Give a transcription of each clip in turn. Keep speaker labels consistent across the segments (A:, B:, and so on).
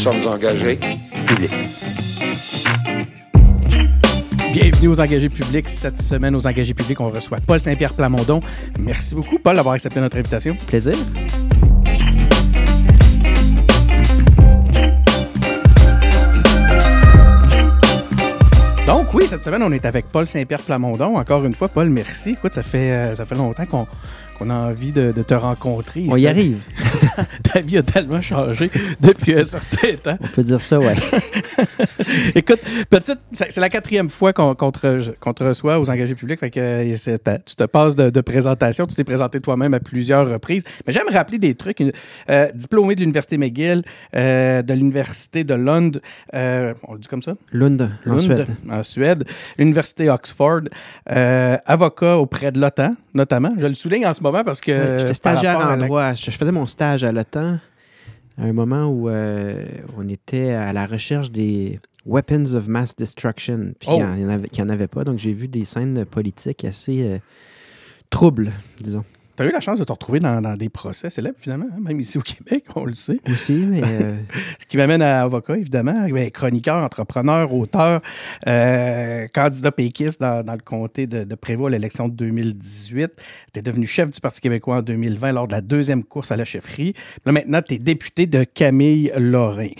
A: sommes engagés. Public.
B: Bienvenue aux engagés publics. Cette semaine, aux engagés publics, on reçoit Paul Saint-Pierre Plamondon. Merci beaucoup, Paul, d'avoir accepté notre invitation.
C: Plaisir.
B: Donc oui, cette semaine, on est avec Paul Saint-Pierre Plamondon. Encore une fois, Paul, merci. Écoute, ça fait, euh, ça fait longtemps qu'on qu'on a envie de, de te rencontrer.
C: On y arrive.
B: Ta vie a tellement changé depuis un certain temps.
C: On peut dire ça, ouais.
B: Écoute, petite, c'est la quatrième fois qu'on te, reçoit aux engagés publics. Fait que euh, ta- tu te passes de, de présentation. Tu t'es présenté toi-même à plusieurs reprises. Mais j'aime rappeler des trucs. Euh, diplômé de l'Université McGill, euh, de l'Université de Lund, euh, on le dit comme ça?
C: Lund, en
B: Lund,
C: Suède.
B: en Suède, l'Université Oxford, avocat auprès de l'OTAN, notamment. Je le souligne en ce moment parce que.
C: J'étais stagiaire en droit. Je faisais mon stage à l'OTAN à un moment où euh, on était à la recherche des weapons of mass destruction, puis
B: Oh.
C: qu'il n'y en, avait- qu'il y en avait pas. Donc j'ai vu des scènes politiques assez euh, troubles, disons.
B: T'as eu la chance de te retrouver dans, dans des procès célèbres, finalement, hein, même ici au Québec, on le sait.
C: Aussi, mais euh,
B: Ce qui m'amène à avocat, évidemment. Ben, chroniqueur, entrepreneur, auteur, euh, candidat péquiste dans, dans le comté de, de Prévost à l'élection de 2018. Tu es devenu chef du Parti québécois en 2020 lors de la deuxième course à la chefferie. Là, maintenant, tu es député de Camille Lorrain.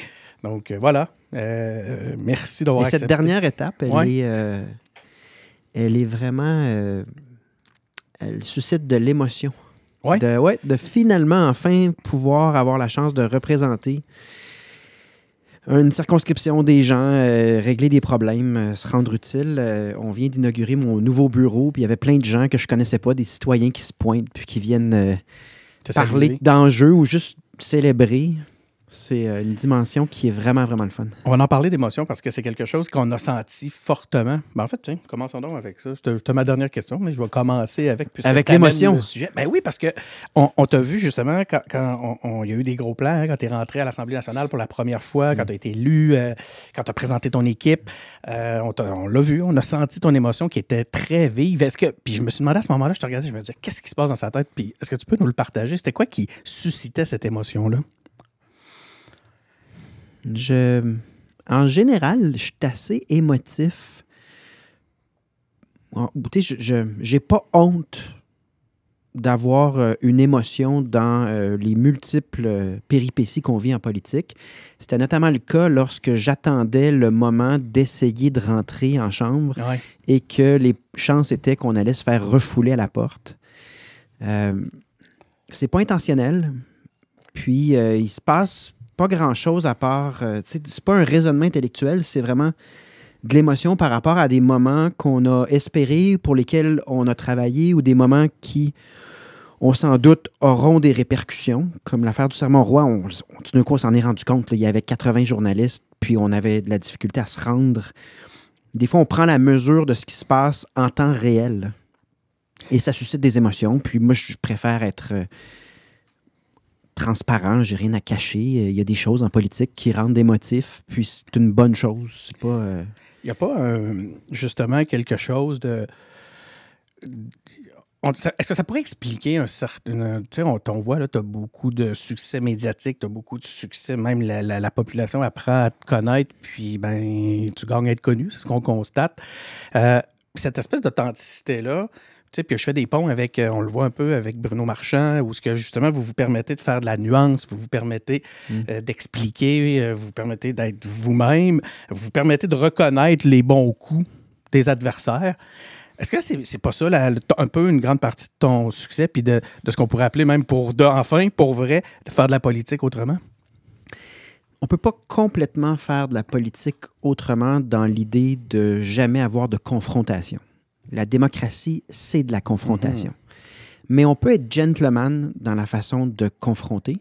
B: Donc, euh, voilà. Euh, merci d'avoir
C: mais cette
B: accepté.
C: dernière étape, elle,
B: Ouais.
C: est, elle est vraiment. euh, elle suscite de l'émotion.
B: Ouais.
C: De, ouais, de finalement, enfin, pouvoir avoir la chance de représenter une circonscription des gens, euh, régler des problèmes, euh, se rendre utile. Euh, on vient d'inaugurer mon nouveau bureau, puis il y avait plein de gens que je connaissais pas, des citoyens qui se pointent, puis qui viennent parler d'enjeux ou juste célébrer. C'est euh, une dimension qui est vraiment, vraiment le fun.
B: On va en parler d'émotion parce que c'est quelque chose qu'on a senti fortement. Ben, en fait, tiens, commençons donc avec ça. C'était ma dernière question, mais je vais commencer avec.
C: Avec l'émotion.
B: sujet. Ben oui, parce que on, on t'a vu justement quand, quand on- y a eu des gros plans, hein, quand tu es rentré à l'Assemblée nationale pour la première fois, quand tu as été élu, euh, quand tu as présenté ton équipe. euh, on on l'a vu, on a senti ton émotion qui était très vive. Est-ce que. Puis je me suis demandé à ce moment-là, je te regardais, je me disais, qu'est-ce qui se passe dans sa tête? Puis est-ce que tu peux nous le partager? C'était quoi qui suscitait cette émotion-là?
C: Je, en général, je suis assez émotif. Je n'ai pas honte d'avoir euh, une émotion dans euh, les multiples euh, péripéties qu'on vit en politique. C'était notamment le cas lorsque j'attendais le moment d'essayer de rentrer en chambre
B: Ouais.
C: et que les chances étaient qu'on allait se faire refouler à la porte. Euh, c'est pas intentionnel. Puis euh, il se passe pas grand-chose à part. euh, c'est pas un raisonnement intellectuel, c'est vraiment de l'émotion par rapport à des moments qu'on a espérés, pour lesquels on a travaillé, ou des moments qui, on sans doute, auront des répercussions, comme l'affaire du serment roi. On, on- tout d'un coup, on s'en est rendu compte. il y avait 80 journalistes, puis on avait de la difficulté à se rendre. Des fois, on prend la mesure de ce qui se passe en temps réel. Et ça suscite des émotions. Puis moi, je préfère être euh, transparent, j'ai rien à cacher. Il y a des choses en politique qui rendent émotifs, puis c'est une bonne chose. Euh,
B: Il n'y a pas justement quelque chose de. Est-ce que ça pourrait expliquer un certain. Tu sais, on, voit, là, tu as beaucoup de succès médiatique, tu as beaucoup de succès, même la, la- la population apprend à te connaître, puis ben, tu gagnes à être connu, c'est ce qu'on constate. Euh, cette espèce d'authenticité-là, puis je fais des ponts avec, euh, on le voit un peu avec Bruno Marchand, où ce que justement vous vous permettez de faire de la nuance, vous vous permettez
C: Mm.
B: euh, d'expliquer, euh, vous vous permettez d'être vous-même, vous vous permettez de reconnaître les bons coups des adversaires. Est-ce que c'est c'est pas ça la- un peu une grande partie de ton succès, puis de, de ce qu'on pourrait appeler même pour de, enfin, pour vrai, de faire de la politique autrement?
C: on peut pas complètement faire de la politique autrement dans l'idée de jamais avoir de confrontation. La démocratie, c'est de la confrontation. Mais on peut être gentleman dans la façon de confronter.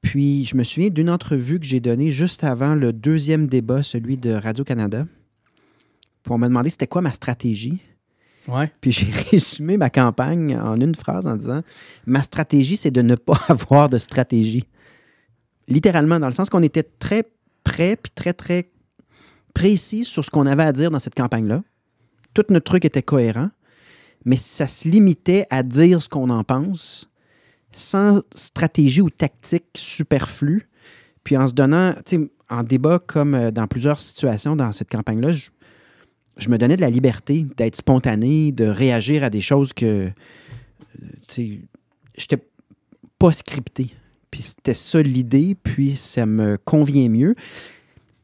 C: Puis, je me souviens d'une entrevue que j'ai donnée juste avant le deuxième débat, celui de Radio-Canada. Puis on m'a demandé c'était quoi ma stratégie.
B: Ouais.
C: Puis j'ai résumé ma campagne en une phrase en disant Ma stratégie, c'est de ne pas avoir de stratégie. Littéralement, dans le sens qu'on était très prêt puis très, très précis sur ce qu'on avait à dire dans cette campagne-là. Tout notre truc était cohérent, mais ça se limitait à dire ce qu'on en pense, sans stratégie ou tactique superflue, Puis en se donnant, tu sais, en débat comme euh, dans plusieurs situations dans cette campagne-là, je, me donnais de la liberté d'être spontané, de réagir à des choses que, euh, tu j'étais pas scripté. Puis c'était ça l'idée, puis ça me convient mieux.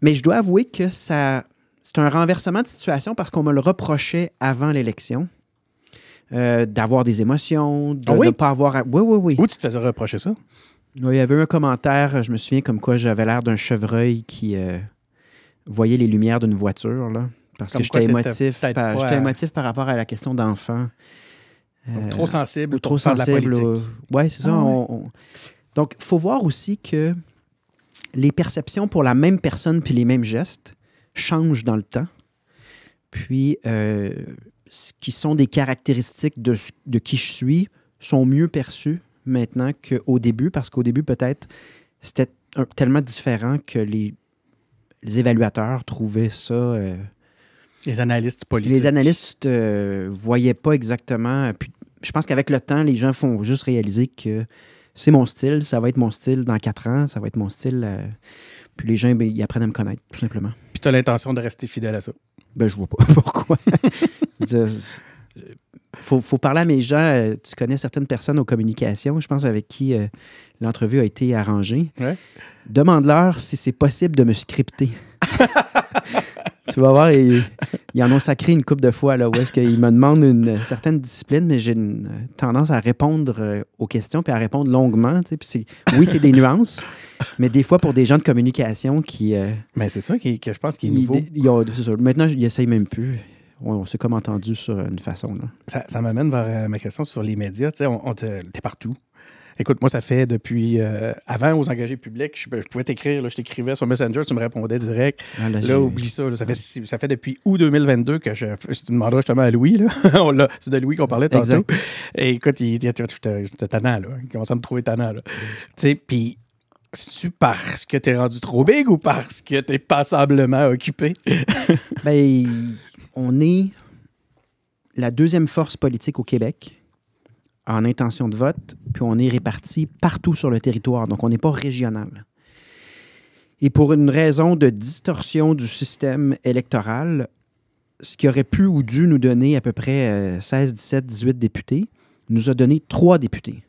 C: Mais je dois avouer que ça, c'est un renversement de situation parce qu'on me le reprochait avant l'élection. euh, d'avoir des émotions, de
B: Ah oui?
C: ne pas avoir. à- Oui, oui, oui.
B: Où tu te faisais reprocher ça?
C: Oui, Il y avait un commentaire, je me souviens, comme quoi j'avais l'air d'un chevreuil qui euh, voyait les lumières d'une voiture, là. Parce
B: Comme
C: que j'étais émotif, par, émotif par rapport à la question d'enfant. Euh,
B: trop sensible
C: ou trop sensible. Oui, c'est ça.
B: Ah ouais.
C: on- on- Donc, il faut voir aussi que les perceptions pour la même personne puis les mêmes gestes changent dans le temps. Puis, euh, ce qui sont des caractéristiques de, de qui je suis sont mieux perçues maintenant qu'au début, parce qu'au début, peut-être, c'était tellement différent que les, les évaluateurs trouvaient ça. euh,
B: Les analystes politiques.
C: les analystes ne voyaient pas exactement. Puis, je pense qu'avec le temps, les gens font juste réaliser que c'est mon style, ça va être mon style dans quatre ans, ça va être mon style. euh, puis les gens, ben, ils apprennent à me connaître, tout simplement.
B: Puis tu as l'intention de rester fidèle à ça.
C: Ben, je vois pas pourquoi. Faut, faut parler à mes gens. euh, Tu connais certaines personnes aux communications, je pense, avec qui euh, l'entrevue a été arrangée.
B: Ouais.
C: Demande-leur si c'est possible de me scripter. tu vas voir, ils, ils en ont sacré une coupe de fois, là, où est-ce qu'ils me demandent une certaine discipline, mais j'ai une tendance à répondre euh, aux questions puis à répondre longuement. tu sais, puis oui, c'est des nuances, mais des fois, pour des gens de communication qui. euh,
B: Mais c'est ça qui, que je pense qui est nouveau.
C: ils ont-. Maintenant, ils n'essayent même plus. On, on s'est comme entendu sur une façon. Là.
B: Ça, ça m'amène vers euh, ma question sur les médias. Tu sais, on, on te- t'es partout. Écoute, moi, ça fait depuis euh, avant aux engagés publics, je, je pouvais t'écrire, là, je t'écrivais sur Messenger, tu me répondais direct.
C: Ah, là,
B: oublie ça. là, ça, fait, ça fait depuis août 2022 que je. Si tu demanderas justement à Louis, là, on l'a- c'est de Louis qu'on parlait tantôt.
C: Exact.
B: Et écoute, il était j'étais- j'étais tannant, là. Il commençait à me trouver tannant, là. Tu sais, puis. C'est-tu parce que t'es rendu trop big ou parce que t'es passablement occupé?
C: Ben, on est la deuxième force politique au Québec en intention de vote, puis on est répartis partout sur le territoire, donc on n'est pas régional. Et pour une raison de distorsion du système électoral, ce qui aurait pu ou dû nous donner à peu près euh, 16, 17, 18 députés, nous a donné trois députés.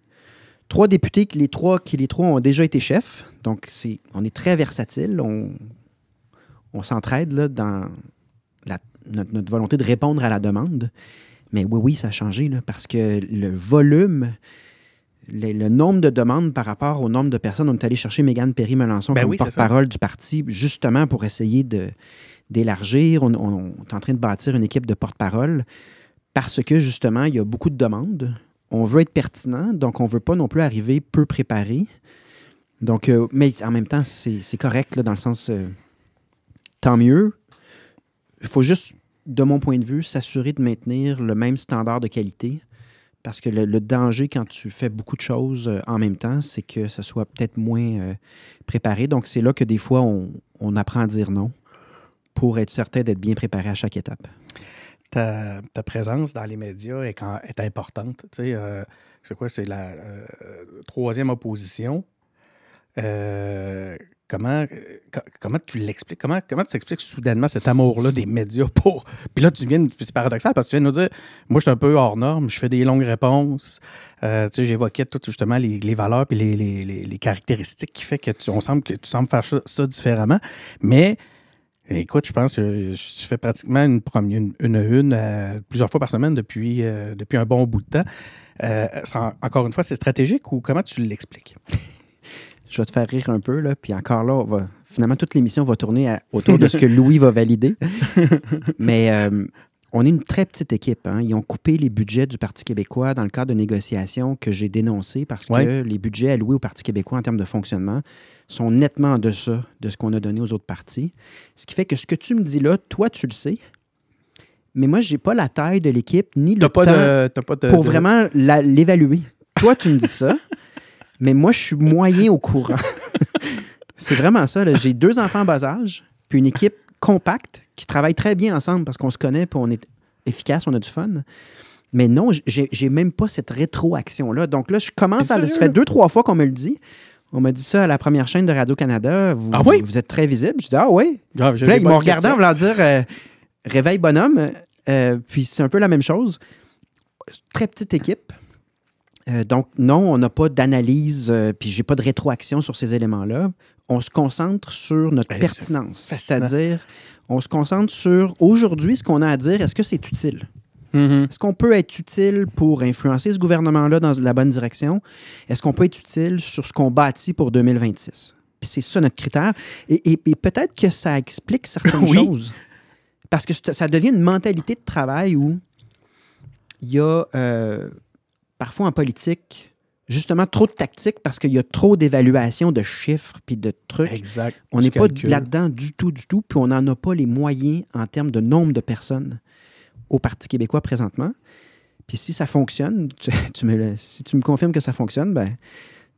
C: Trois députés qui les trois, qui les trois ont déjà été chefs, donc c'est, on est très versatile, on, on s'entraide là, dans la- notre, notre volonté de répondre à la demande. Mais oui, oui, ça a changé là, parce que le volume, le, le nombre de demandes par rapport au nombre de personnes, on est allé chercher Mégane Perry-Melançon
B: Ben
C: comme
B: oui,
C: porte-parole du parti, justement pour essayer de, d'élargir. On, on- on est en train de bâtir une équipe de porte-parole parce que, justement, il y a beaucoup de demandes. On veut être pertinent, donc on ne veut pas non plus arriver peu préparé. Donc, euh, mais en même temps, c'est, correct dans le sens euh, tant mieux. Il faut juste, de mon point de vue, s'assurer de maintenir le même standard de qualité. Parce que le, danger quand tu fais beaucoup de choses euh, en même temps, c'est que ça soit peut-être moins préparé. Donc, c'est là que des fois, on, on apprend à dire non pour être certain d'être bien préparé à chaque étape.
B: Ta, ta présence dans les médias est, importante. Euh, c'est quoi? C'est la euh, troisième opposition. Euh, comment, co- comment tu l'expliques? Comment, comment tu expliques soudainement cet amour-là des médias pour. Puis là, tu viens. C'est paradoxal parce que tu viens nous dire moi, je suis un peu hors norme, je fais des longues réponses. Tu sais, j'évoquais tout justement les, les valeurs puis les, les- les- les caractéristiques qui fait que tu, on semble que tu sembles faire ça, ça différemment. Mais Écoute, je pense que je fais pratiquement une une, une, une, euh, plusieurs fois par semaine depuis, euh, depuis un bon bout de temps. Euh, encore une fois, c'est stratégique ou comment tu l'expliques?
C: Je vais te faire rire un peu, là. Puis encore là, on va, finalement, toute l'émission va tourner à- autour de ce que Louis va valider. Mais euh, on est une très petite équipe. hein. Ils ont coupé les budgets du Parti québécois dans le cadre de négociations que j'ai dénoncées parce que les budgets alloués au Parti québécois en termes de fonctionnement sont nettement en deçà de ce qu'on a donné aux autres partis. Ce qui fait que ce que tu me dis là, toi, tu le sais. Mais moi, je n'ai pas la taille de l'équipe ni le
B: pas
C: temps
B: de. t'as pas de-
C: pour
B: de-
C: vraiment l'évaluer. Toi, tu me dis ça, mais moi, je suis moyen au courant. c'est vraiment ça. J'ai deux enfants en bas âge, puis une équipe compacte qui travaille très bien ensemble parce qu'on se connaît, puis on est efficace, on a du fun. Mais non, j'ai même pas cette rétroaction-là. Donc là, je commence à. Ça fait deux, trois fois qu'on me le dit. On m'a dit ça à la première chaîne de Radio-Canada. Vous,
B: Ah oui?
C: vous êtes très visible. Je dis Ah oui.
B: Ah,
C: Puis là, ils m'ont regardé en voulant dire euh, Réveil bonhomme. Euh, puis c'est un peu la même chose. Très petite équipe. Euh, donc, non, on n'a pas d'analyse, puis j'ai pas de rétroaction sur ces éléments-là. On se concentre sur notre
B: Ben,
C: pertinence. C'est-à-dire, on se concentre sur aujourd'hui ce qu'on a à dire, est-ce que c'est utile?
B: Mhm.
C: Est-ce qu'on peut être utile pour influencer ce gouvernement-là dans la bonne direction? Est-ce qu'on peut être utile sur ce qu'on bâtit pour 2026? Puis c'est ça notre critère. Et, et- et peut-être que ça explique certaines
B: Oui.
C: choses. Parce que ça devient une mentalité de travail où il y a euh, parfois en politique justement trop de tactique parce qu'il y a trop d'évaluation de chiffres puis de trucs.
B: Exact.
C: On n'est pas là-dedans du tout, du tout, puis on n'en a pas les moyens en termes de nombre de personnes au Parti québécois présentement. Puis si ça fonctionne, tu, tu me le- si tu me confirmes que ça fonctionne, ben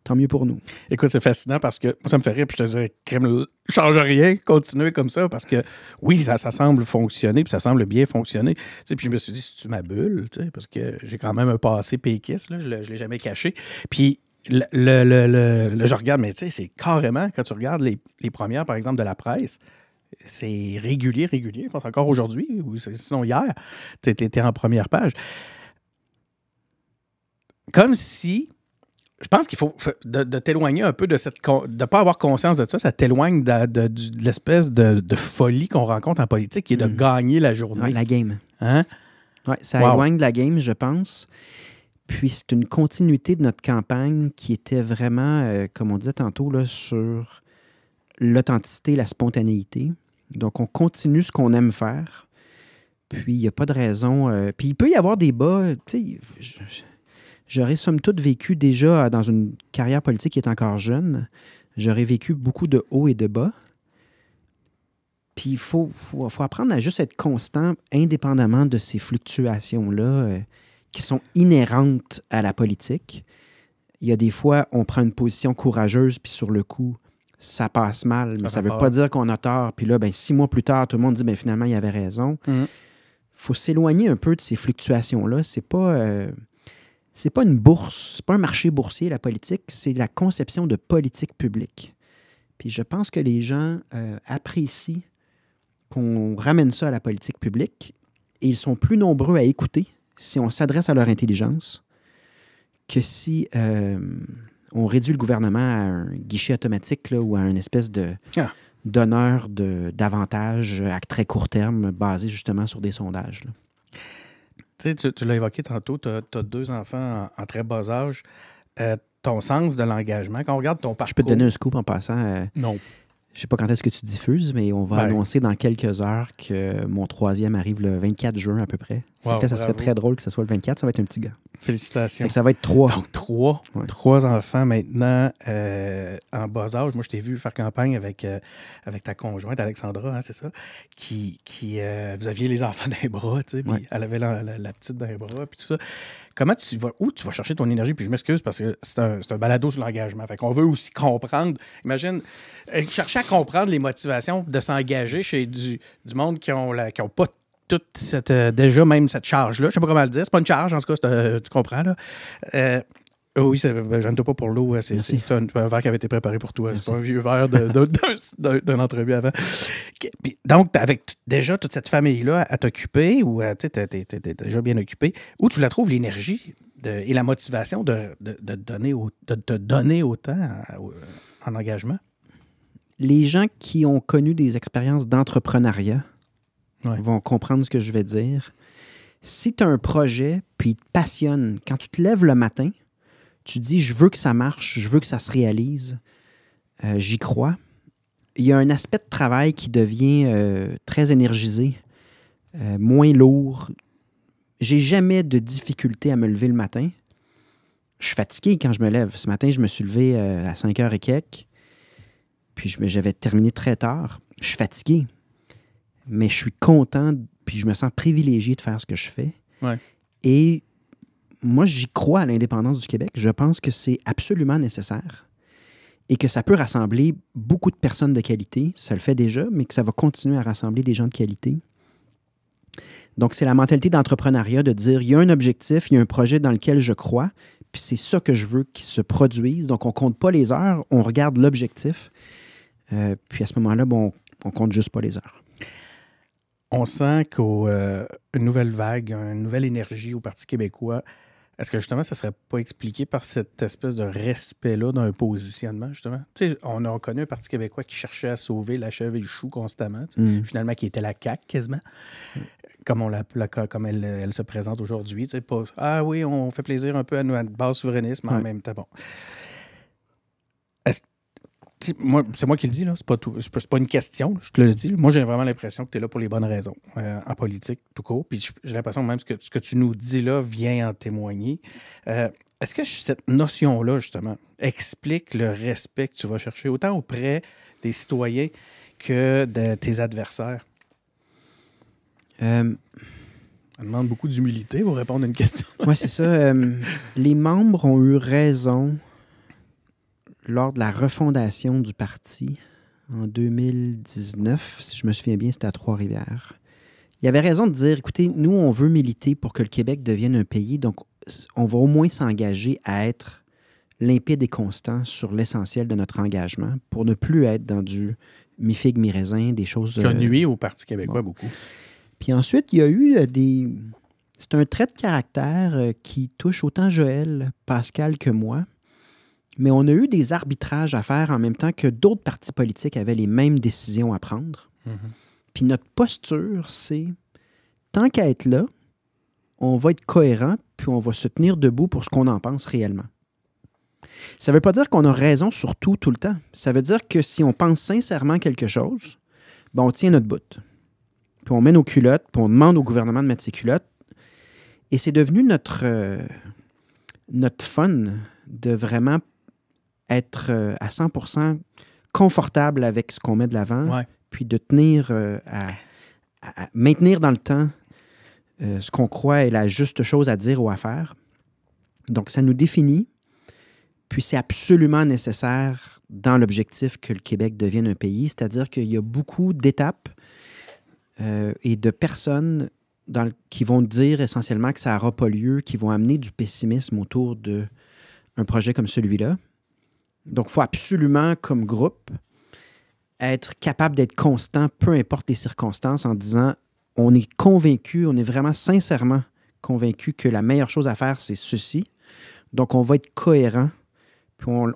C: tant mieux pour nous.
B: Écoute, c'est fascinant parce que moi, ça me fait rire, puis je te dirais, crème, change rien, continuez comme ça, parce que oui, ça, semble fonctionner, puis ça semble bien fonctionner. Tu puis je me suis dit, bulle, tu sais, parce que j'ai quand même un passé péquiste, là, je ne l'ai jamais caché. Puis le, le, le- le- je regarde, mais tu sais, c'est carrément, quand tu regardes les, les premières, par exemple, de la presse, c'est régulier, régulier. Je pense encore aujourd'hui, ou sinon hier, tu étais en première page. Comme si je pense qu'il faut de, de t'éloigner un peu de cette de pas avoir conscience de ça, ça t'éloigne de, de- l'espèce de, folie qu'on rencontre en politique, qui est de
C: Mhm.
B: gagner la journée.
C: Ouais, la game.
B: Hein?
C: Ouais, ça
B: Wow.
C: éloigne de la game, je pense. Puis c'est une continuité de notre campagne qui était vraiment, euh, comme on disait tantôt, là, sur l'authenticité, la spontanéité. Donc on continue ce qu'on aime faire. Puis il n'y a pas de raison. euh, puis il peut y avoir des bas. Tu sais, je- je- j'aurais somme toute vécu déjà dans une carrière politique qui est encore jeune. J'aurais vécu beaucoup de hauts et de bas. Puis il faut, faut, faut apprendre à juste être constant, indépendamment de ces fluctuations-là euh, qui sont inhérentes à la politique. Il y a des fois, on prend une position courageuse, puis sur le coup, ça passe mal, mais
B: Ça
C: ne veut pas dire qu'on a tort. Puis là, ben, six mois plus tard, tout le monde dit ben, finalement, il avait raison.
B: Mhm.
C: faut s'éloigner un peu de ces fluctuations-là. C'est pas. euh, c'est pas une bourse, c'est pas un marché boursier, la politique, c'est la conception de politique publique. Puis je pense que les gens euh, apprécient qu'on ramène ça à la politique publique et ils sont plus nombreux à écouter si on s'adresse à leur intelligence que si euh, on réduit le gouvernement à un guichet automatique là, ou à une espèce de
B: Ah.
C: d'honneur de- d'avantages à très court terme basé justement sur des sondages. là.
B: Tu sais, tu, l'as évoqué tantôt, tu as, deux enfants en, en très bas âge. Euh, ton sens de l'engagement, quand on regarde ton parcours...
C: Je peux te donner un scoop en passant. euh,
B: Non.
C: Je sais pas quand est-ce que tu diffuses, mais on va
B: Ben.
C: annoncer dans quelques heures que mon troisième arrive le 24 juin à peu près. Fait
B: Wow,
C: que là, ça serait très drôle que ce soit le 24. Ça va être un petit gars.
B: Félicitations.
C: Fait que ça va être trois.
B: Donc, trois.
C: Ouais.
B: Trois enfants maintenant euh, en bas âge. Moi, je t'ai vu faire campagne avec, euh, avec ta conjointe, Alexandra, hein, c'est ça? Qui, qui euh, vous aviez les enfants dans les bras, tu sais, puis
C: Ouais.
B: elle avait la, la- la petite dans les bras, puis tout ça. Comment tu vas, où tu vas chercher ton énergie? Puis je m'excuse parce que c'est un, un balado sur l'engagement. Fait qu'on veut aussi comprendre. Imagine, euh, chercher à comprendre les motivations de s'engager chez du, du monde qui ont, pas toute cette, euh, déjà même cette charge-là. Je sais pas comment le dire. C'est pas une charge, en tout cas, euh, tu comprends, là. Euh, oh oui, ben, gêne-toi pas pour l'eau. euh, C'est, un, un verre qui avait été préparé pour toi. C'est pas un vieux verre d'une entrevue avant. Donc, avec déjà toute cette famille-là à t'occuper, ou euh, tu t'es déjà bien occupé, où tu la trouves l'énergie et la motivation de, de, de donner au- de te donner autant au- en engagement?
C: Les gens qui ont connu des expériences d'entrepreneuriat
B: Ouais.
C: vont comprendre ce que je vais dire. Si tu as un projet, puis il te passionne, quand tu te lèves le matin, tu dis je veux que ça marche, je veux que ça se réalise, euh, j'y crois. Il y a un aspect de travail qui devient euh, très énergisé, euh, moins lourd. J'ai jamais de difficulté à me lever le matin. Je suis fatigué quand je me lève. Ce matin, je me suis levé à 5 h et quelques. Puis j'avais terminé très tard. Je suis fatigué. Mais je suis content, puis je me sens privilégié de faire ce que je fais.
B: Ouais.
C: Et moi, j'y crois à l'indépendance du Québec. Je pense que c'est absolument nécessaire et que ça peut rassembler beaucoup de personnes de qualité. Ça le fait déjà, mais que ça va continuer à rassembler des gens de qualité. Donc, c'est la mentalité d'entrepreneuriat de dire il y a un objectif, il y a un projet dans lequel je crois, puis c'est ça que je veux qu'il se produise. Donc, on compte pas les heures, on regarde l'objectif. Euh, puis à ce moment-là, bon, on compte juste pas les heures.
B: On sent qu'une nouvelle vague, une nouvelle énergie au Parti québécois. Est-ce que justement, ça ne serait pas expliqué par cette espèce de respect-là d'un positionnement, justement? On a connu un Parti québécois qui cherchait à sauver la chèvre et le chou constamment,
C: Mm.
B: finalement, qui était la CAQ quasiment, comme, on la, la- comme elle, elle se présente aujourd'hui. Ah oui, on fait plaisir un peu à notre base souverainiste, mais en même temps, bon. Moi, c'est moi qui le dis, là. C'est pas, tout- c'est pas, c'est pas une question, je te le dis. Moi, j'ai vraiment l'impression que tu es là pour les bonnes raisons, euh, en politique, tout court. Puis j'ai l'impression même que ce que tu nous dis là vient en témoigner. Euh, Est-ce que cette notion-là, justement, explique le respect que tu vas chercher autant auprès des citoyens que de tes adversaires?
C: Euh,
B: Ça demande beaucoup d'humilité pour répondre à une question.
C: Oui, c'est ça. Euh, les membres ont eu raison lors de la refondation du parti en 2019, si je me souviens bien, c'était à Trois-Rivières. Il y avait raison de dire, écoutez, nous, on veut militer pour que le Québec devienne un pays, donc on va au moins s'engager à être limpide et constant sur l'essentiel de notre engagement pour ne plus être dans du mi-figue, mi-raisin, des choses...
B: Qui a
C: euh,
B: nuit au Parti québécois
C: bon.
B: beaucoup.
C: puis ensuite, il y a eu euh, des. C'est un trait de caractère euh, qui touche autant Joël, Pascal que moi. Mais on a eu des arbitrages à faire en même temps que d'autres partis politiques avaient les mêmes décisions à prendre. Puis notre posture, c'est tant qu'à être là, on va être cohérent, puis on va se tenir debout pour ce qu'on en pense réellement. Ça ne veut pas dire qu'on a raison sur tout tout le temps. Ça veut dire que si on pense sincèrement quelque chose, ben on tient notre bout. Puis on met nos culottes, puis on demande au gouvernement de mettre ses culottes. Et c'est devenu notre, euh, notre fun de vraiment être euh, à 100% confortable avec ce qu'on met de l'avant,
B: Ouais.
C: puis de tenir euh, à, maintenir dans le temps euh, ce qu'on croit est la juste chose à dire ou à faire. Donc, ça nous définit, puis c'est absolument nécessaire dans l'objectif que le Québec devienne un pays, c'est-à-dire qu'il y a beaucoup d'étapes euh, et de personnes dans le- qui vont dire essentiellement que ça n'aura pas lieu, qui vont amener du pessimisme autour d'un projet comme celui-là. Donc, il faut absolument, comme groupe, être capable d'être constant, peu importe les circonstances, en disant on est convaincu, on est vraiment sincèrement convaincu que la meilleure chose à faire, c'est ceci. Donc, on va être cohérent, puis on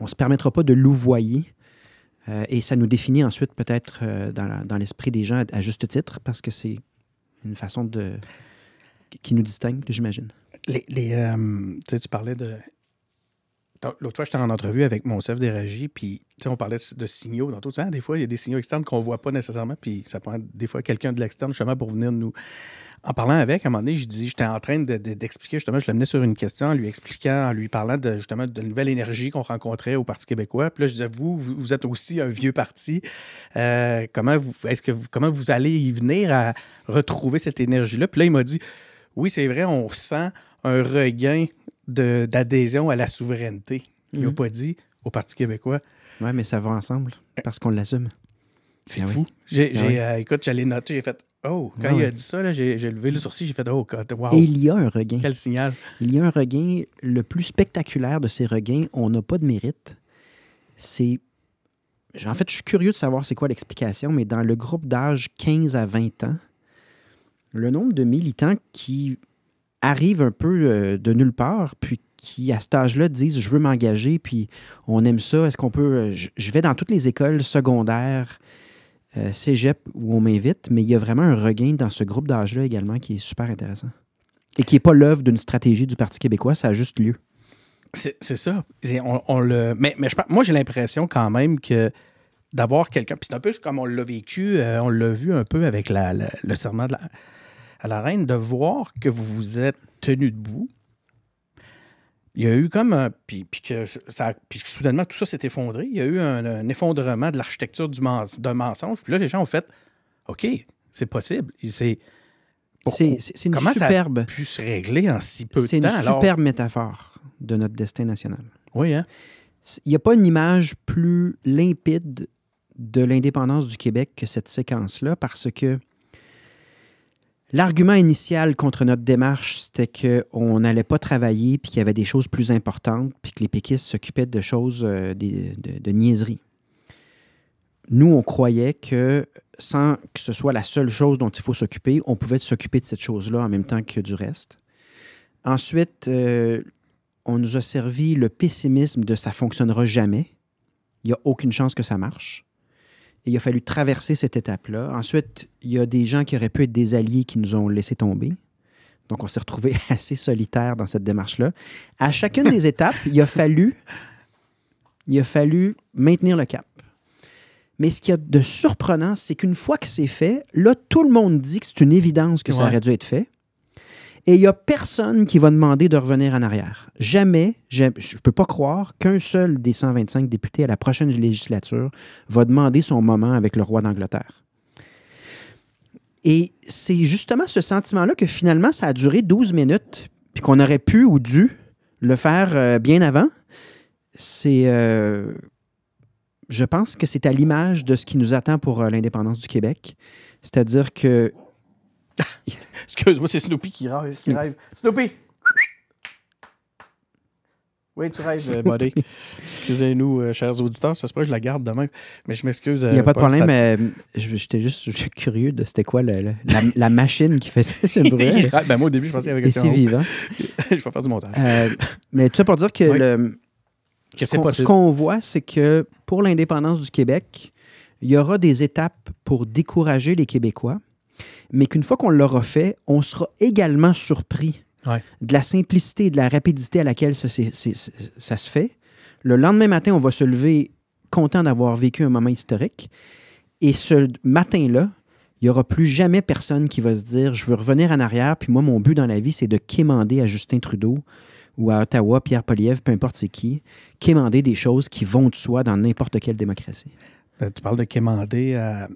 C: ne se permettra pas de louvoyer. Euh, et ça nous définit ensuite peut-être euh, dans, dans l'esprit des gens à, juste titre, parce que c'est une façon de qui nous distingue, j'imagine.
B: Les, les, euh, tu parlais de. L'autre fois, j'étais en entrevue avec mon chef des régies, puis on parlait de, signaux. Dans tout ça, des fois, il y a des signaux externes qu'on ne voit pas nécessairement, puis ça prend des fois quelqu'un de l'externe justement pour venir nous. En parlant avec, à un moment donné, je dis, j'étais en train de- de- d'expliquer, justement, je l'amenais sur une question en lui expliquant, en lui parlant de justement de nouvelle énergie qu'on rencontrait au Parti québécois. Puis là, je disais, vous, vous, vous êtes aussi un vieux parti. Euh, comment vous, est-ce que vous, comment vous allez y venir à retrouver cette énergie-là? Puis là, il m'a dit, oui, c'est vrai, on sent un regain d'adhésion à la souveraineté. Il n'a
C: Mhm.
B: pas dit au Parti québécois.
C: Oui, mais ça va ensemble, parce qu'on l'assume.
B: C'est
C: oui.
B: fou. J'ai,
C: oui.
B: euh, écoute, j'allais noter, j'ai fait Oh, quand il a dit ça, j'ai, levé le sourcil, j'ai fait Oh, God, wow,
C: Et il y a un regain.
B: quel signal.
C: Il y a un regain. Le plus spectaculaire de ces regains, on n'a pas de mérite. C'est. En fait, je suis curieux de savoir c'est quoi l'explication, mais dans le groupe d'âge 15 à 20 ans, le nombre de militants qui arrivent un peu euh, de nulle part, puis qui, à cet âge-là, disent Je veux m'engager, puis on aime ça. Est-ce qu'on peut. euh, Je, vais dans toutes les écoles secondaires, euh, cégep, où on m'invite, mais il y a vraiment un regain dans ce groupe d'âge-là également qui est super intéressant. Et qui n'est pas l'œuvre d'une stratégie du Parti québécois, ça a juste lieu.
B: C'est, ça. On, le, mais mais je, pense- moi, j'ai l'impression quand même que d'avoir quelqu'un. Puis c'est un peu comme on l'a vécu, on l'a vu un peu avec le serment de la, à la reine, de voir que vous vous êtes tenu debout. Il y a eu comme un. Puis, puis que, ça, puis que soudainement, tout ça s'est effondré. Il y a eu un, un effondrement de l'architecture du d'un mensonge. Puis là, les gens ont fait OK, c'est possible. C'est,
C: une
B: comment ça a
C: superbe,
B: pu se régler en si peu de temps.
C: c'est une
B: alors?
C: superbe métaphore de notre destin national.
B: Oui, hein?
C: Il n'y a pas une image plus limpide de l'indépendance du Québec que cette séquence-là, parce que L'argument initial contre notre démarche, c'était qu'on n'allait pas travailler, puis qu'il y avait des choses plus importantes, puis que les péquistes s'occupaient de choses, euh, de niaiseries. Nous, on croyait que sans que ce soit la seule chose dont il faut s'occuper, on pouvait s'occuper de cette chose-là en même temps que du reste. Ensuite, euh, on nous a servi le pessimisme de ça fonctionnera jamais. Il n'y a aucune chance que ça marche. Il a fallu traverser cette étape-là. Ensuite, il y a des gens qui auraient pu être des alliés qui nous ont laissé tomber. Donc, on s'est retrouvé assez solitaire dans cette démarche-là. À chacune des étapes, il a fallu, il a fallu maintenir le cap. Mais ce qu'il y a de surprenant, c'est qu'une fois que c'est fait, là, tout le monde dit que c'est une évidence que ça aurait dû être fait. Et il n'y a personne qui va demander de revenir en arrière. Jamais, je ne peux pas croire qu'un seul des 125 députés à la prochaine législature va demander son moment avec le roi d'Angleterre. Et c'est justement ce sentiment-là que finalement, ça a duré 12 minutes, puis qu'on aurait pu ou dû le faire euh, bien avant. C'est. euh, je pense que c'est à l'image de ce qui nous attend pour euh, l'indépendance du Québec. C'est-à-dire que
B: Excuse-moi, c'est Snoopy qui rêve. qui rêve. Snoopy! Oui, tu rêves, euh, buddy. Excusez-nous, euh, chers auditeurs, ça se peut que je la garde demain. Mais je m'excuse.
C: Il n'y a
B: euh,
C: pas de problème.
B: ça-
C: euh, je- J'étais juste curieux de c'était quoi le- le- la, la machine qui faisait ce bruit.
B: Ben, moi, au début, je pensais qu'il y avait haut.
C: vivant.
B: Je vais faire du montage.
C: Euh, mais tout ça pour dire que,
B: Oui.
C: le,
B: Que
C: ce qu'on voit, c'est que pour l'indépendance du Québec, il y aura des étapes pour décourager les Québécois, mais qu'une fois qu'on l'aura fait, on sera également surpris
B: Ouais.
C: de la simplicité et de la rapidité à laquelle ça, se fait. Le lendemain matin, on va se lever content d'avoir vécu un moment historique. Et ce matin-là, il n'y aura plus jamais personne qui va se dire je veux revenir en arrière, puis moi, mon but dans la vie, c'est de quémander à Justin Trudeau ou à Ottawa, Pierre Poliev, peu importe c'est qui, quémander des choses qui vont de soi dans n'importe quelle démocratie.
B: Euh, Tu parles de quémander à,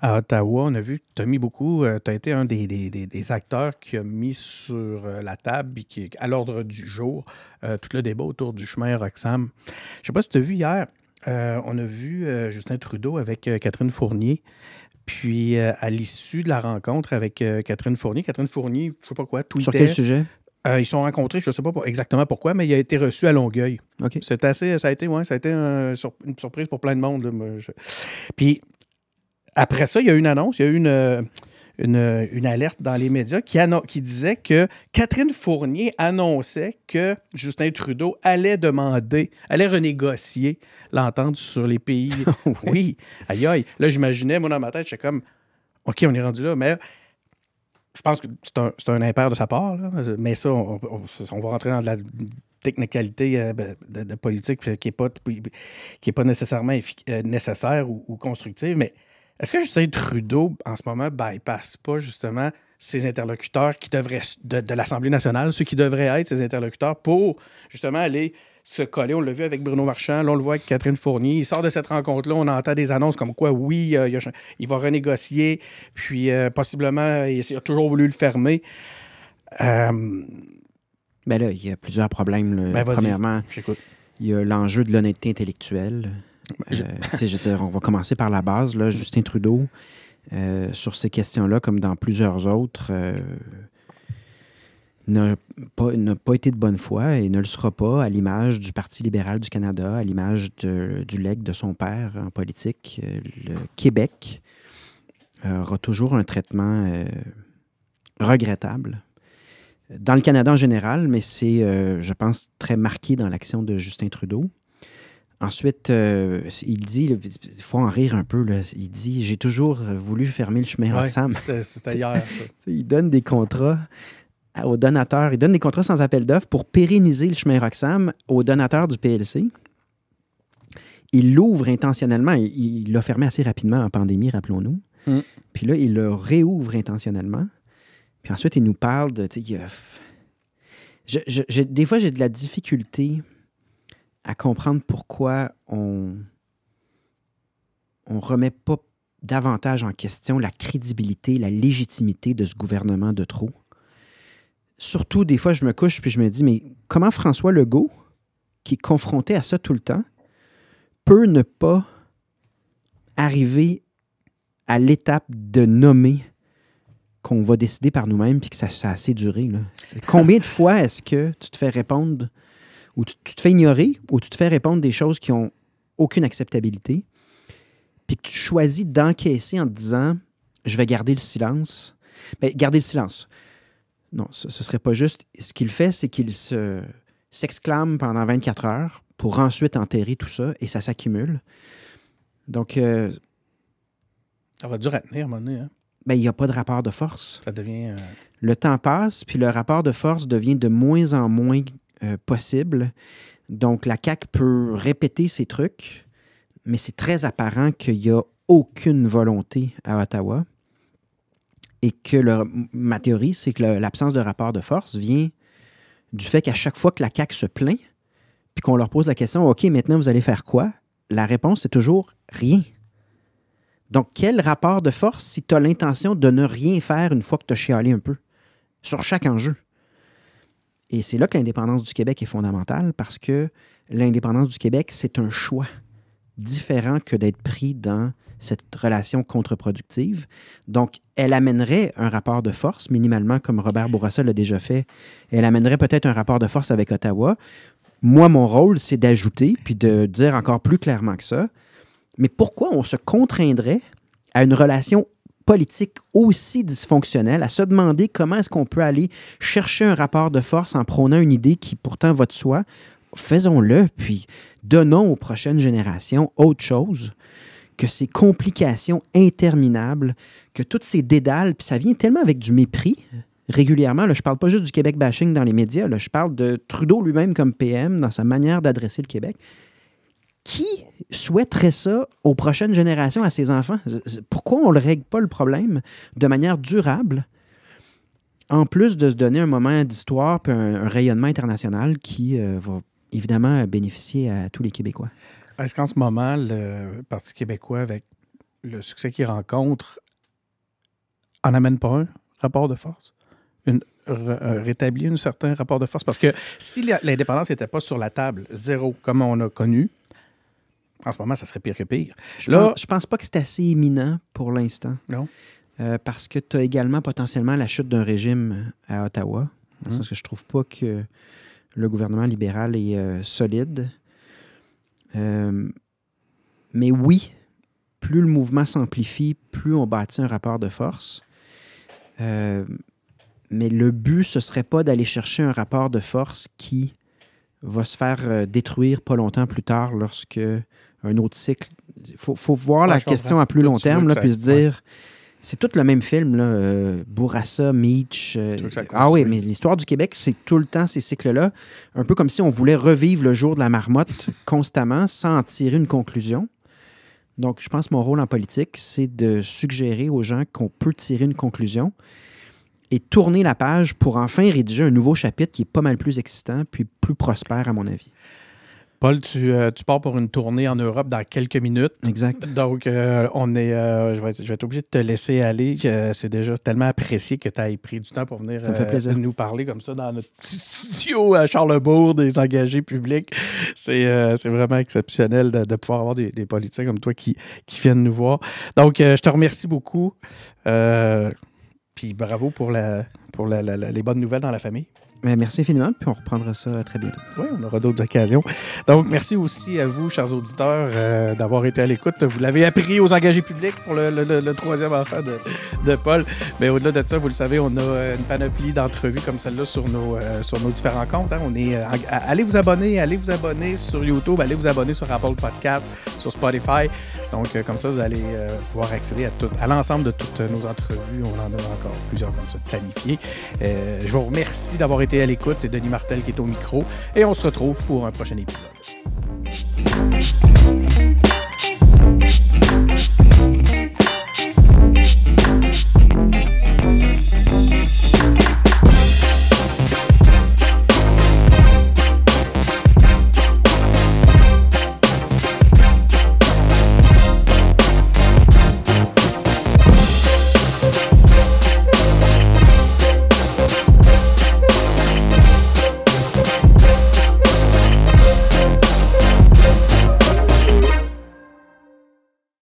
B: à Ottawa. On a vu que tu as mis beaucoup. tu as été un des, des- des- des acteurs qui a mis sur euh, la table et qui, à l'ordre du jour euh, tout le débat autour du chemin Roxham. Je ne sais pas si tu as vu hier, euh, on a vu euh, Justin Trudeau avec Catherine Fournier. Puis, à l'issue de la rencontre avec Catherine Fournier, Catherine Fournier, je ne sais pas quoi, tweetait.
C: Sur quel sujet?
B: Ils se sont rencontrés, je ne sais pas pour- exactement pourquoi, mais il a été reçu à Longueuil. C'est assez, ça a été, ouais, ça a été un sur- une surprise pour plein de monde. là, moi, je- Puis après ça, il y a eu une annonce, il y a eu une, une, une alerte dans les médias qui, disait que Catherine Fournier annonçait que Justin Trudeau allait demander, allait renégocier l'entente sur les pays. Oui, aïe aïe. Là, j'imaginais, moi, dans ma tête, j'étais comme, OK, on est rendu là, mais je pense que c'est un, un impair de sa part, là. mais ça, on, on- on va rentrer dans de la technicalité euh, ben, de, de politique qui n'est pas, qui est pas nécessairement euh, nécessaire ou, ou constructive. Mais est-ce que Justin Trudeau, en ce moment, bypasse pas justement ses interlocuteurs qui devraient, de, de l'Assemblée nationale, ceux qui devraient être ses interlocuteurs pour justement aller se coller? On l'a vu avec Bruno Marchand, là, on le voit avec Catherine Fournier. Il sort de cette rencontre-là, on entend des annonces comme quoi, oui, euh, il, a- il va renégocier, puis euh, possiblement, il, il a toujours voulu le fermer. Euh,
C: Ben là, il y a plusieurs problèmes.
B: Ben.
C: Premièrement, il y a l'enjeu de l'honnêteté intellectuelle. Euh, on va commencer par la base. Là, Justin Trudeau, euh, sur ces questions-là, comme dans plusieurs autres, euh, n'a pas, été de bonne foi et ne le sera pas à l'image du Parti libéral du Canada, à l'image du legs de son père en politique. Le Québec aura toujours un traitement regrettable. Dans le Canada en général, mais c'est, je pense, très marqué dans l'action de Justin Trudeau. Ensuite, euh, il dit, il faut en rire un peu, là, il dit J'ai toujours voulu fermer le chemin
B: Ouais,
C: Roxham.
B: ça.
C: Tu sais, Il donne des contrats aux donateurs. Il donne des contrats sans appel d'offres pour pérenniser le chemin Roxham aux donateurs du PLC. Il l'ouvre intentionnellement. Il- l'a fermé assez rapidement en pandémie, rappelons-nous.
B: Mm.
C: Puis là, il le réouvre intentionnellement. Puis ensuite, il nous parle de. Je- je- des fois, j'ai de la difficulté à comprendre pourquoi on on remet pas davantage en question la crédibilité, la légitimité de ce gouvernement de trop. Surtout, des fois, je me couche puis je me dis, mais comment François Legault, qui est confronté à ça tout le temps, peut ne pas arriver à l'étape de nommer qu'on va décider par nous-mêmes puis que ça, ça a assez duré. Là? Combien de fois est-ce que tu te fais répondre ou tu, tu te fais ignorer ou tu te fais répondre des choses qui ont aucune acceptabilité puis que tu choisis d'encaisser en te disant je vais garder le silence. Mais garder le silence. Non, ce, ce serait pas juste. Ce qu'il fait, c'est qu'il se s'exclame pendant 24 heures pour ensuite enterrer tout ça et ça s'accumule. Donc, euh,
B: Ça va dur à tenir à un moment donné. hein.
C: ben, il n'y a pas de rapport de force.
B: Ça devient. euh,
C: Le temps passe, puis le rapport de force devient de moins en moins euh, possible. Donc, la CAQ peut répéter ses trucs, mais c'est très apparent qu'il n'y a aucune volonté à Ottawa. Et que le- ma théorie, c'est que l'absence de rapport de force vient du fait qu'à chaque fois que la CAQ se plaint, puis qu'on leur pose la question OK, maintenant vous allez faire quoi? La réponse est toujours rien. Donc, quel rapport de force si tu as l'intention de ne rien faire une fois que tu as chialé un peu sur chaque enjeu? Et c'est là que l'indépendance du Québec est fondamentale parce que l'indépendance du Québec, c'est un choix différent que d'être pris dans cette relation contre-productive. Donc, elle amènerait un rapport de force, minimalement, comme Robert Bourassa l'a déjà fait. Elle amènerait peut-être un rapport de force avec Ottawa. Moi, mon rôle, c'est d'ajouter, puis de dire encore plus clairement que ça. Mais pourquoi on se contraindrait à une relation politique aussi dysfonctionnelle, à se demander comment est-ce qu'on peut aller chercher un rapport de force en prônant une idée qui pourtant va de soi? Faisons-le, puis donnons aux prochaines générations autre chose que ces complications interminables, que toutes ces dédales, puis ça vient tellement avec du mépris régulièrement. Là, je parle pas juste du Québec bashing dans les médias, là, je parle de Trudeau lui-même comme PM dans sa manière d'adresser le Québec. Qui souhaiterait ça aux prochaines générations, à ses enfants? Pourquoi on ne règle pas le problème de manière durable, en plus de se donner un moment d'histoire puis un, rayonnement international qui euh, va évidemment bénéficier à tous les Québécois?
B: Est-ce qu'en ce moment, le Parti québécois, avec le succès qu'il rencontre, en amène pas un rapport de force? Une, euh, rétablir un certain rapport de force? Parce que si l'indépendance n'était pas sur la table, zéro, comme on a connu, en ce moment, ça serait pire que pire.
C: Je
B: Là-
C: pense, je pense pas que c'est assez imminent pour l'instant.
B: Non?
C: Euh, parce que tu as également potentiellement la chute d'un régime à Ottawa. Dans le
B: Mhm.
C: sens que je trouve pas que le gouvernement libéral est euh, solide. Euh, mais oui, plus le mouvement s'amplifie, plus on bâtit un rapport de force. Euh, mais le but, ce serait pas d'aller chercher un rapport de force qui va se faire euh, détruire pas longtemps plus tard lorsque un autre cycle. Il faut, faut voir
B: Ouais,
C: la
B: comprends.
C: question à plus long terme, là, puis se dire. C'est tout le même film, là. euh, Bourassa, Meach. euh, ah oui, mais l'histoire du Québec, c'est tout le temps ces cycles-là. Un peu comme si on voulait revivre le jour de la marmotte constamment sans en tirer une conclusion. Donc, je pense que mon rôle en politique, c'est de suggérer aux gens qu'on peut tirer une conclusion et tourner la page pour enfin rédiger un nouveau chapitre qui est pas mal plus excitant puis plus prospère, à mon avis.
B: Paul, tu, euh, tu pars pour une tournée en Europe dans quelques minutes.
C: Exact.
B: Donc, euh, on est, euh, je, vais être, je vais être obligé de te laisser aller. C'est déjà tellement apprécié que tu aies pris du temps pour venir nous parler comme ça dans notre petit studio à Charlebourg des engagés publics. C'est c'est vraiment exceptionnel de, de pouvoir avoir des, des politiciens comme toi qui, qui viennent nous voir. Donc, je te remercie beaucoup. Puis bravo pour, la, pour la- la- la- les bonnes nouvelles dans la famille.
C: Ben, merci infiniment, puis on reprendra ça très bientôt.
B: Oui, on aura d'autres occasions. Donc, merci aussi à vous, chers auditeurs, euh, d'avoir été à l'écoute. Vous l'avez appris aux engagés publics pour le, troisième enfant de, Paul. Mais au-delà de ça, vous le savez, on a une panoplie d'entrevues comme celle-là sur nos, euh, différents comptes. hein. On est, euh, allez vous abonner, allez vous abonner sur YouTube, allez vous abonner sur Apple Podcast, sur Spotify. Donc, euh, comme ça, vous allez euh, pouvoir accéder à, l'ensemble de toutes euh, nos entrevues. On en a encore plusieurs comme ça planifiées. je vous remercie d'avoir été à l'écoute. C'est Denis Martel qui est au micro. Et on se retrouve pour un prochain épisode.